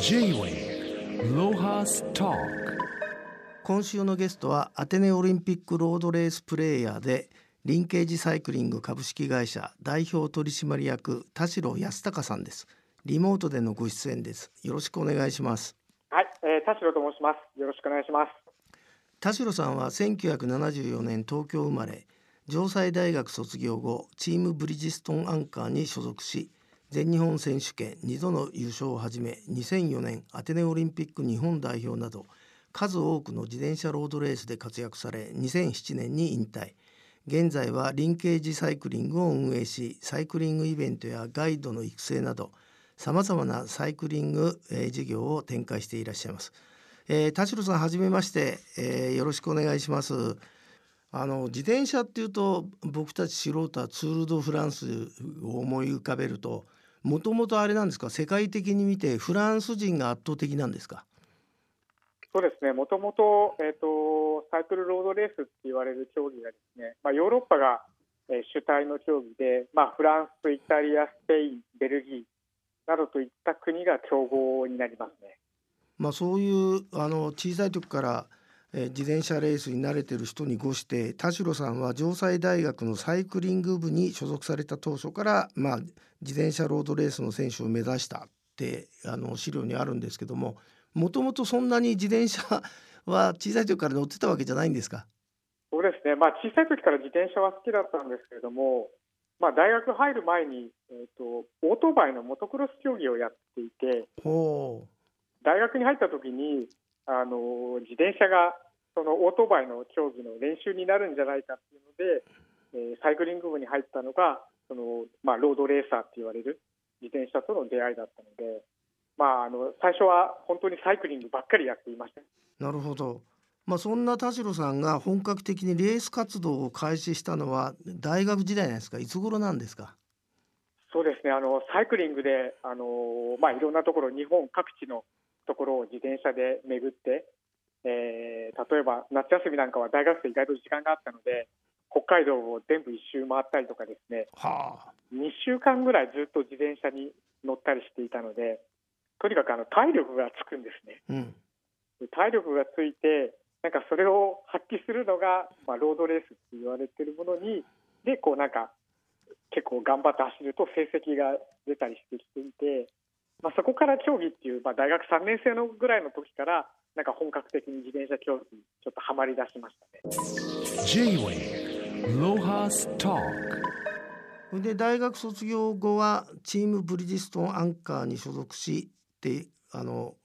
J-Way ロハスト今週のゲストはアテネオリンピックロードレースプレーヤーでリンケージサイクリング株式会社代表取締役田代康隆さんですリモートでのご出演ですよろしくお願いしますはい、えー、田代と申します。よろしくお願いします。田代さんは1974年東京生まれ城西大学卒業後チームブリヂストンアンカーに所属し全日本選手権2度の優勝をはじめ2004年アテネオリンピック日本代表など数多くの自転車ロードレースで活躍され2007年に引退現在はリンケージサイクリングを運営しサイクリングイベントやガイドの育成などさまざまなサイクリング、えー事業を展開していらっしゃいます。えー田代さんはじめまして、えーよろしくお願いします。あの自転車っていうと僕たち素人はツール・ド・フランスを思い浮かべるともともとあれなんですか？世界的に見てフランス人が圧倒的なんですか？そうですね。もともとえっ、とサイクルロードレースって言われる競技がですね、まあヨーロッパが、えー主体の競技で、まあフランス、イタリア、スペイン、ベルギーなどといった国が競合になりますね。まあそういうあの小さい時から、えー自転車レースに慣れてる人にごして田代さんは城西大学のサイクリング部に所属された当初から、まあ、自転車ロードレースの選手を目指したってあの資料にあるんですけどももともとそんなに自転車は小さい時から乗ってたわけじゃないんですか？そうですね。まあ小さい時から自転車は好きだったんですけれども、まあ大学入る前にえっ、とオートバイのモトクロス競技をやっていて、ほ大学に入った時にあの自転車がそのオートバイの競技の練習になるんじゃないかっていうので、えーサイクリング部に入ったのがその、まあ、ロードレーサーって言われる自転車との出会いだったので、まあ、あの最初は本当にサイクリングばっかりやっていました。うなるほど。まあ、そんな田代さんが本格的にレース活動を開始したのは大学時代なんですか？いつ頃なんですか？そうですねあのサイクリングであの、まあ、いろんなところ日本各地のところを自転車で巡って、えー例えば夏休みなんかは大学生意外と時間があったので北海道を全部一周回ったりとかですねはあ。2週間ぐらいずっと自転車に乗ったりしていたのでとにかくあの体力がつくんですね。うん。で体力がついてなんかそれを発揮するのが、まあ、ロードレースって言われてるものにでこうなんか結構頑張って走ると成績が出たりしてきていて、まあ、そこから競技っていう、まあ、大学3年生のぐらいの時からなんか本格的に自転車競技にちょっとハマり出しましたね。J-Way ロハストそれで大学卒業後はチームブリヂストンアンカーに所属しってあの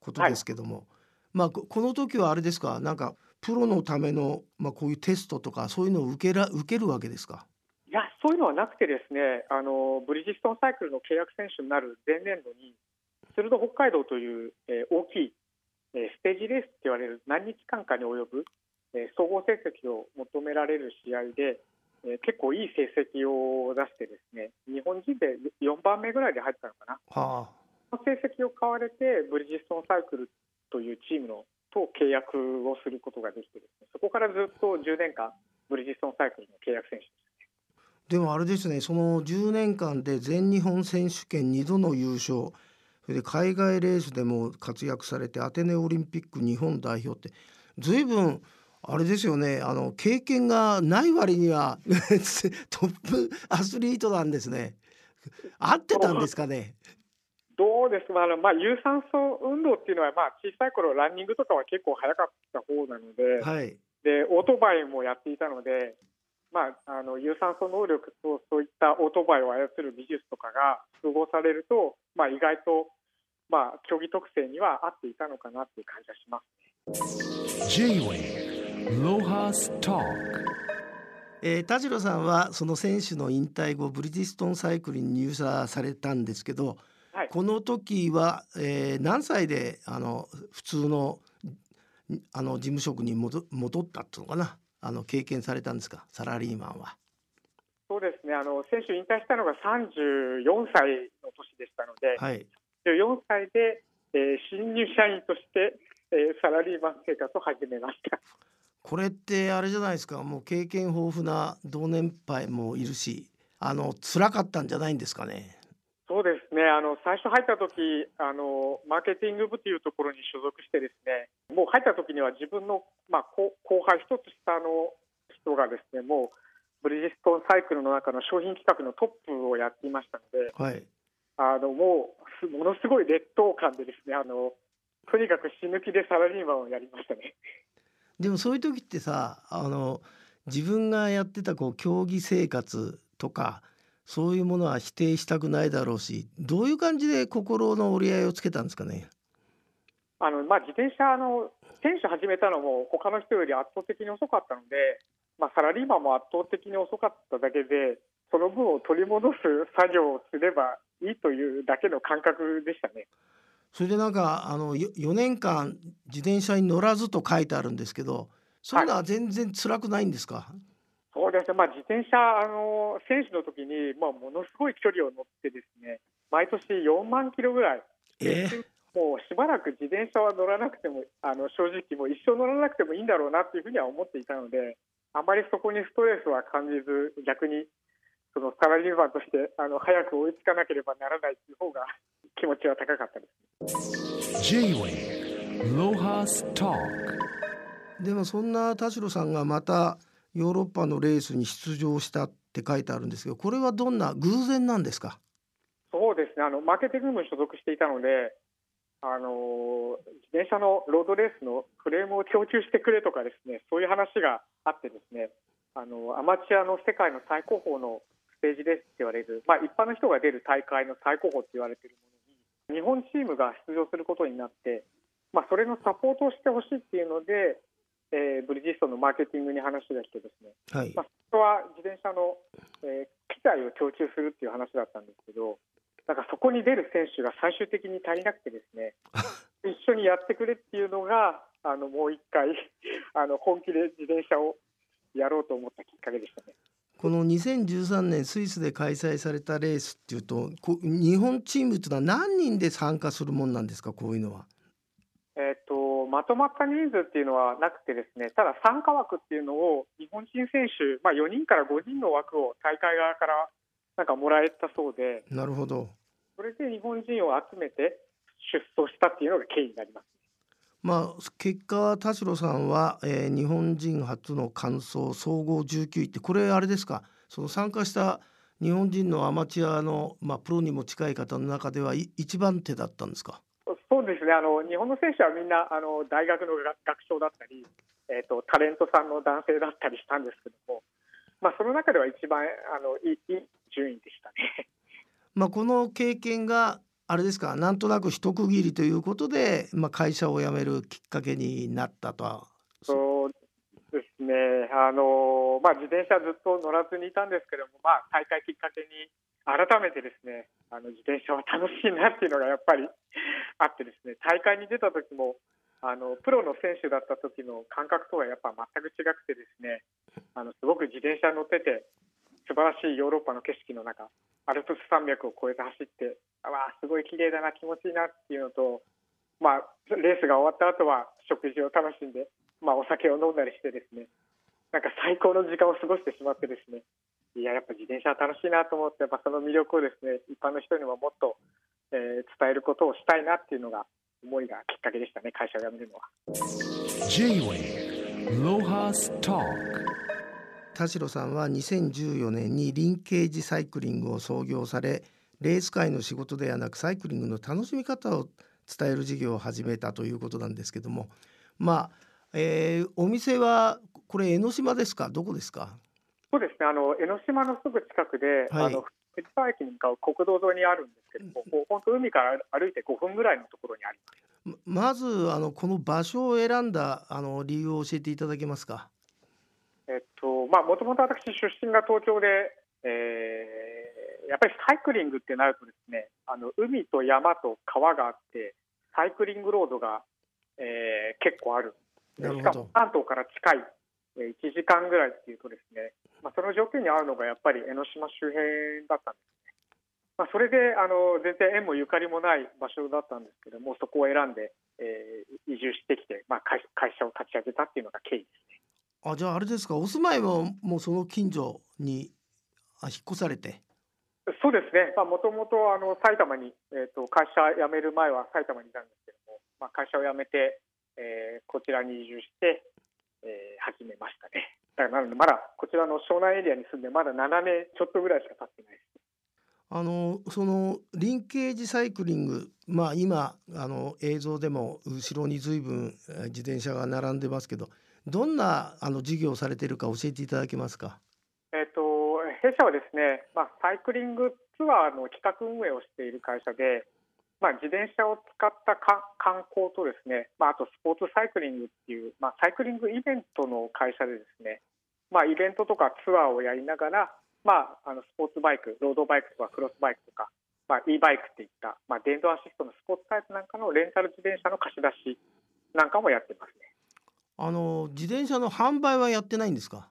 ことですけども、まあここの時はあれですか？なんかプロのための、まあ、こういうテストとかそういうのを受けら受けるわけですか？そういうのはなくてですねあのブリヂストンサイクルの契約選手になる前年度に鶴戸北海道という、えー大きい、えーステージレースって言われる何日間かに及ぶ、えー総合成績を求められる試合で、えー結構いい成績を出してですね日本人で4番目ぐらいで入ったのかな。はあ。その成績を買われてブリヂストンサイクルというチームのと契約をすることができてですねそこからずっと10年間ブリヂストンサイクルの契約選手でもあれですねその10年間で全日本選手権2度の優勝それで海外レースでも活躍されてアテネオリンピック日本代表って随分あれですよねあの経験がない割には トップアスリートなんですね。合ってたんですかね？どうですか、あのまあ、有酸素運動っていうのは、まあ、小さい頃ランニングとかは結構早かった方なので,、はい。でオートバイもやっていたので、まあ、あの有酸素能力とそういったオートバイを操る技術とかが符合されると、まあ、意外と、まあ、競技特性には合っていたのかなっていう感じがします。J-Way ロハストえー田代さんはその選手の引退後ブリヂストンサイクルに入社されたんですけど、はい。この時は、えー何歳であの普通のあの事務職に戻戻ったっていうのかな？あの経験されたんですか？サラリーマンは。そうですねあの選手引退したのが34歳の年でしたので、はい。14歳で、えー新入社員として、えーサラリーマン生活を始めました。これってあれじゃないですか？もう経験豊富な同年配もいるしあの辛かったんじゃないんですかね？ねあの最初入った時あのマーケティング部というところに所属してですねもう入った時には自分の、まあ、後後輩一つ下の人がですねもうブリヂストンサイクルの中の商品企画のトップをやっていましたのではいあのもうすものすごい劣等感でですねあのとにかく死ぬ気でサラリーマンをやりましたね。でもそういう時ってさあの自分がやってたこう競技生活とかそういうものは否定したくないだろうしどういう感じで心の折り合いをつけたんですかね？あのまあ、自転車の選手始めたのも他の人より圧倒的に遅かったので、まあ、サラリーマンも圧倒的に遅かっただけでその分を取り戻す作業をすればいいというだけの感覚でしたね。それでなんかあのよ4年間自転車に乗らずと書いてあるんですけどそういうのは全然辛くないんですか、そうですね、まあ、自転車あの選手の時に、まあ、ものすごい距離を乗ってですね毎年4万キロぐらい。えもうしばらく自転車は乗らなくてもあの正直もう一生乗らなくてもいいんだろうなっていうふうには思っていたのであまりそこにストレスは感じず逆にそのサラリーマンとしてあの早く追いつかなければならないっていう方が気持ちは高かったです。J-Way Lohas Talk でもそんな田代さんがまたヨーロッパのレースに出場したって書いてあるんですけどこれはどんな偶然なんですか？そうですね。あのマーケティング部に所属していたのであの自転車のロードレースのフレームを供給してくれとかですねそういう話があってですねあのアマチュアの世界の最高峰のステージレースって言われる、まあ、一般の人が出る大会の最高峰って言われているものに日本チームが出場することになって、まあ、それのサポートをしてほしいっていうので、えーブリヂストンのマーケティングに話が来てですねはいまあ、そこは自転車の、えー機材を供給するっていう話だったんですけど、なんかそこに出る選手が最終的に足りなくてですね、一緒にやってくれっていうのが、あのもう一回 あの本気で自転車をやろうと思ったきっかけでしたね。この2013年スイスで開催されたレースっていうとこ日本チームっていうのは何人で参加するもんなんですかこういうのは？えっとまとまった人数っていうのはなくてですねただ参加枠っていうのを日本人選手、まあ、4人から5人の枠を大会側からなんかもらえたそうでなるほど。それで日本人を集めて出走したっていうのが経緯になります。まあ結果田代さんは、えー日本人初の完走総合19位ってこれあれですか？その参加した日本人のアマチュアの、まあ、プロにも近い方の中ではい一番手だったんですか？そうですね。あの日本の選手はみんなあの大学の学学長だったり、えー、とタレントさんの男性だったりしたんですけども、まあ、その中では一番あのいいいい順位でしたね。まあ、この経験があれですかなんとなく一区切りということで、まあ、会社を辞めるきっかけになったとは。そうですね。あの、まあ、自転車ずっと乗らずにいたんですけども、まあ、大会きっかけに改めてですねあの自転車は楽しいなっていうのがやっぱり あってですね大会に出た時もあのプロの選手だった時の感覚とはやっぱ全く違くてですねあのすごく自転車に乗ってて素晴らしいヨーロッパの景色の中アルプス山脈を越えて走ってあわあすごい綺麗だな気持ちいいなっていうのと、まあ、レースが終わった後は食事を楽しんで、まあ、お酒を飲んだりしてですねなんか最高の時間を過ごしてしまってですねいややっぱ自転車は楽しいなと思ってやっぱその魅力をですね一般の人にももっと、えー伝えることをしたいなっていうのが思いがきっかけでしたね会社を辞めるのは。J-Way Lohas Talk. 田代さんは2014年にリンケージサイクリングを創業されレース界の仕事ではなくサイクリングの楽しみ方を伝える事業を始めたということなんですけども。まあ、えーお店はこれ江ノ島ですか？どこですか？そうですね。あの江ノ島のすぐ近くで、はい。あの藤沢駅に向かう国道沿いにあるんですけども、もう本当海から歩いて5分ぐらいのところにあります。ままずあのこの場所を選んだあの理由を教えていただけますか？えっとまあもともと私出身が東京で、えーやっぱりサイクリングってなるとですねあの海と山と川があってサイクリングロードが、えー結構ある。しかも関東から近い、えー1時間ぐらいっていうとですね、まあ、その条件に合うのがやっぱり江ノ島周辺だったんですね、まあ、それであの全然縁もゆかりもない場所だったんですけどもそこを選んで、えー移住してきて、まあ、会会社を立ち上げたっていうのが経緯ですね。あじゃああれですかお住まいももうその近所にあ引っ越されて？そうですね、もともとあの埼玉に、えーと、会社辞める前は埼玉にいたんですけども、まあ、会社を辞めて、えー、こちらに移住して。だからなので、まだこちらの湘南エリアに住んで、まだ7年ちょっとぐらいしか経ってないです。あのそのリンケージサイクリング、まあ、今あの映像でも後ろに随分自転車が並んでますけどどんなあの事業をされているか教えていただけますか？えっ、と弊社はですね、まあ、サイクリングツアーの企画運営をしている会社で、まあ、自転車を使ったか観光とですね、まあ、あとスポーツサイクリングっていう、まあ、サイクリングイベントの会社でですね、まあ、イベントとかツアーをやりながら、まあ、あのスポーツバイク、ロードバイクとかクロスバイクとか、まあ、e バイクっていった、まあ、電動アシストのスポーツタイプなんかのレンタル自転車の貸し出しなんかもやってますね。あの自転車の販売はやってないんですか？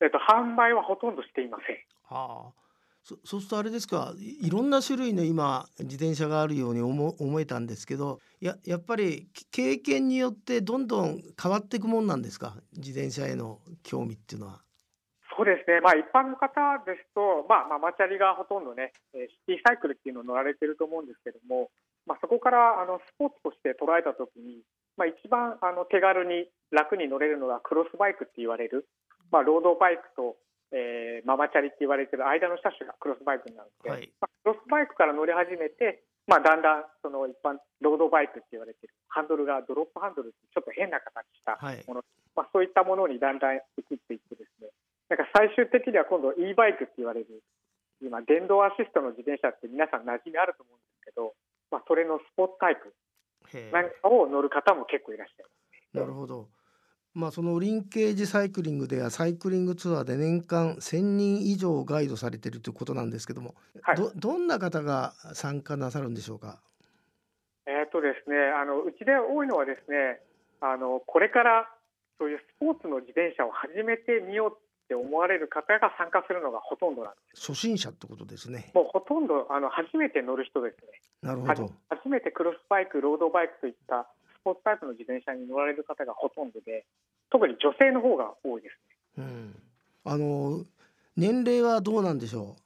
えっと販売はほとんどしていません。はあ。そそうするとあれですかいろんな種類の今自転車があるように思思えたんですけどややっぱり経験によってどんどん変わっていくもんなんですか自転車への興味っていうのは？そうですね、まあ、一般の方ですと、まあ、ママチャリがほとんどね、シティサイクルっていうのを乗られてると思うんですけども、まあ、そこからあのスポーツとして捉えたときに、まあ、一番あの手軽に楽に乗れるのがクロスバイクって言われる、まあ、ロードバイクとえー、ママチャリって言われてる間の車種がクロスバイクになるので、はい、まあ、クロスバイクから乗り始めて、まあ、だんだんその一般ロードバイクって言われてるハンドルがドロップハンドルってちょっと変な形したもの、はい、まあ、そういったものにだんだん移っていってですねなんか最終的には今度 e バイクって言われる今電動アシストの自転車って皆さん馴染みあると思うんですけど、まあ、それのスポーツタイプなんかを乗る方も結構いらっしゃいます、ね、なるほどまあ、そのリンケージサイクリングではサイクリングツアーで年間1,000人以上ガイドされているということなんですけども、はい、どどんな方が参加なさるんでしょうか？えっとですね、あのうちで多いのはですねあのこれからそういうスポーツの自転車を始めてみようって思われる方が参加するのがほとんどなんです。初心者ってことですね。もうほとんどあの初めて乗る人ですね。なるほど。初めてクロスバイク、ロードバイクといったスポーツタイプの自転車に乗られる方がほとんどで、特に女性の方が多いですね。うん、あの年齢はどうなんでしょ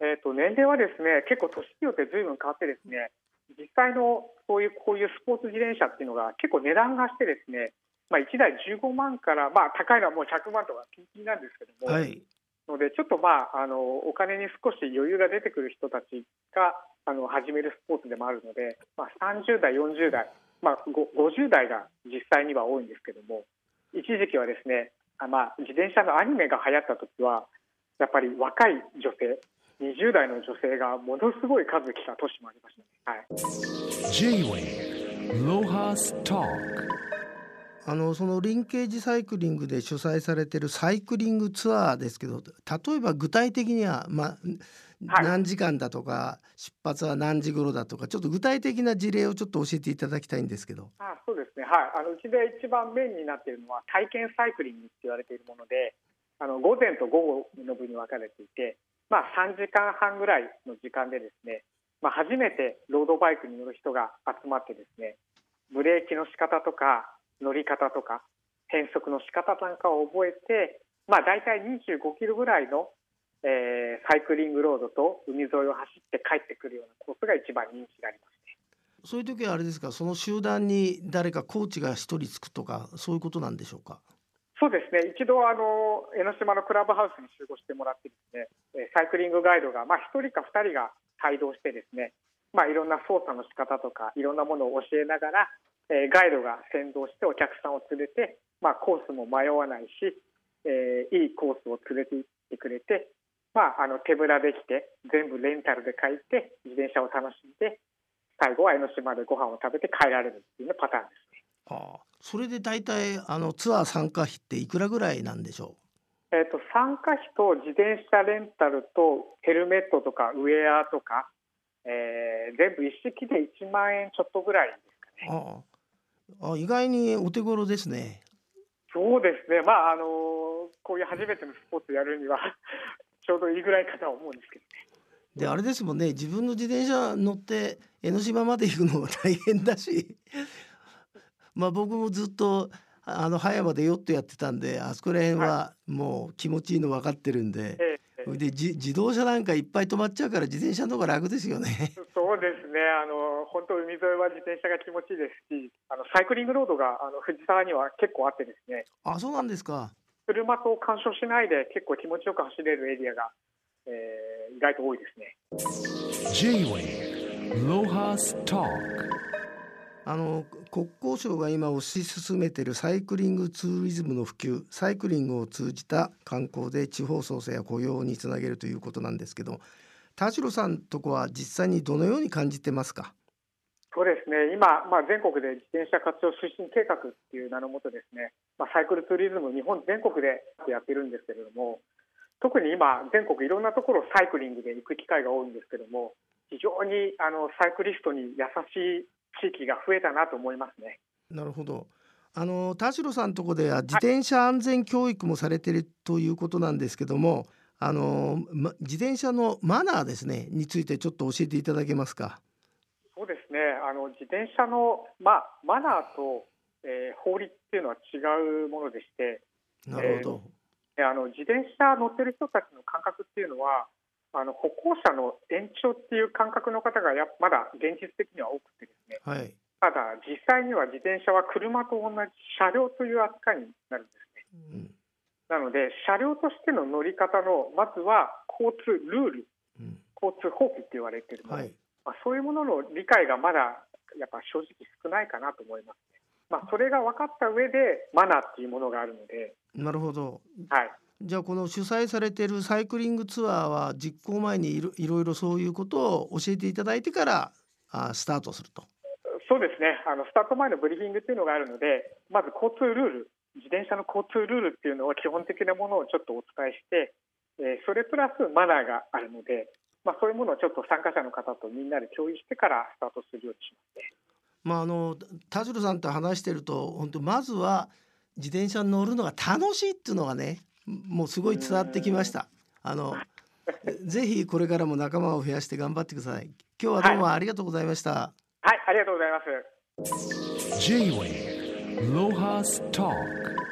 う？えっ、ー、と年齢はですね結構年によってずいぶん変わってですね実際のそういうこういうスポーツ自転車っていうのが結構値段がしてですねまあ1台15万からまあ高いのはもう100万とかピンキンなんですけども。はいのでちょっとまああのお金に少し余裕が出てくる人たちがあの始めるスポーツでもあるので、まあ、30代40代まあ、50代が実際には多いんですけども一時期はですねあ、まあ、自転車のアニメが流行った時はやっぱり若い女性20代の女性がものすごい数来た年もありました、ね、はい、あのそのリンケージサイクリングで主催されてるサイクリングツアーですけど例えば具体的には、まあ、何時間だとか出発は何時頃だとかちょっと具体的な事例をちょっと教えていただきたいんですけど。あそうですね。はい。あのうちで一番メインになっているのは体験サイクリングって言われているものであの午前と午後の部に分かれていて、まあ、3時間半ぐらいの時間でですね、まあ、初めてロードバイクに乗る人が集まってですねブレーキの仕方とか乗り方とか変速の仕方なんかを覚えて、まあ、大体25キロぐらいのえー、サイクリングロードと海沿いを走って帰ってくるようなコースが一番人気がありますね。そういう時はあれですか、その集団に誰かコーチが一人つくとか、そういうことなんでしょうか？そうですね。一度あの江ノ島のクラブハウスに集合してもらってですね、サイクリングガイドがまあ一人か二人が帯同してですね、まあいろんな操作の仕方とかいろんなものを教えながら、えー、ガイドが先導してお客さんを連れて、まあコースも迷わないし、えー、いいコースを連れて行ってくれて、まあ、あの手ぶらできて全部レンタルで借りて自転車を楽しんで最後は江ノ島でご飯を食べて帰られるっていうパターンですね。ああそれで大体あのツアー参加費っていくらぐらいなんでしょう？えーと、参加費と自転車レンタルとヘルメットとかウェアとか、えー、全部一式で1万円ちょっとぐらいですかね。ああ意外にお手頃ですね。そうですね、まああのこういう初めてのスポーツやるにはちょうどいいぐらいかと思うんですけどね。であれですもんね。自分の自転車乗って江ノ島まで行くのも大変だし。まあ僕もずっとあの葉山でヨットやってたんであそこら辺はもう気持ちいいの分かってるんで、それでじ自動車なんかいっぱい止まっちゃうから自転車の方が楽ですよね。そうですね、あの本当、海沿いは自転車が気持ちいいですし、あのサイクリングロードがあの藤沢には結構あってですね、あそうなんですか。車と干渉しないで結構気持ちよく走れるエリアが、えー、意外と多いですね。J-Way Lohas Talk. あの国交省が今推し進めているサイクリングツーリズムの普及サイクリングを通じた観光で地方創生や雇用につなげるということなんですけど田代さんとこは実際にどのように感じてますか？そうですね、今、まあ、全国で自転車活用推進計画っていう名のもとですね、まあ、サイクルツーリズム、日本全国でやってるんですけれども、特に今、全国いろんなところサイクリングで行く機会が多いんですけども、非常にあのサイクリストに優しい地域が増えたなと思いますね。なるほど。あの田代さんとこでは自転車安全教育もされてるということなんですけどもあの、ま、自転車のマナーですねについてちょっと教えていただけますか？そうですね。あの自転車の、まあ、マナーと、えー法律っていうのは違うものでしてなるほど、えあの自転車乗ってる人たちの感覚っていうのはあの歩行者の延長っていう感覚の方がやまだ現実的には多くてですねはい、ただ実際には自転車は車と同じ車両という扱いになるんですね。うん。なので車両としての乗り方のまずは交通ルールうん。交通法規って言われてるはい。まあ、そういうものの理解がまだやっぱ正直少ないかなと思いますね。まあ、それが分かった上でマナーっていうものがあるので、なるほどはい、じゃあこの主催されているサイクリングツアーは実行前にいろいろいろそういうことを教えていただいてからあスタートすると。そうですねあのスタート前のブリーフィングっていうのがあるのでまず交通ルール自転車の交通ルールっていうのは基本的なものをちょっとお伝えして、えーそれプラスマナーがあるので、まあ、そういうものをちょっと参加者の方とみんなで共有してからスタートするようにしますね。まああの田代さんと話してると本当まずは自転車に乗るのが楽しいっていうのがねもうすごい伝わってきました。あのぜひこれからも仲間を増やして頑張ってください。今日はどうもありがとうございました。はい、ありがとうございます。J-Way Lohas Talk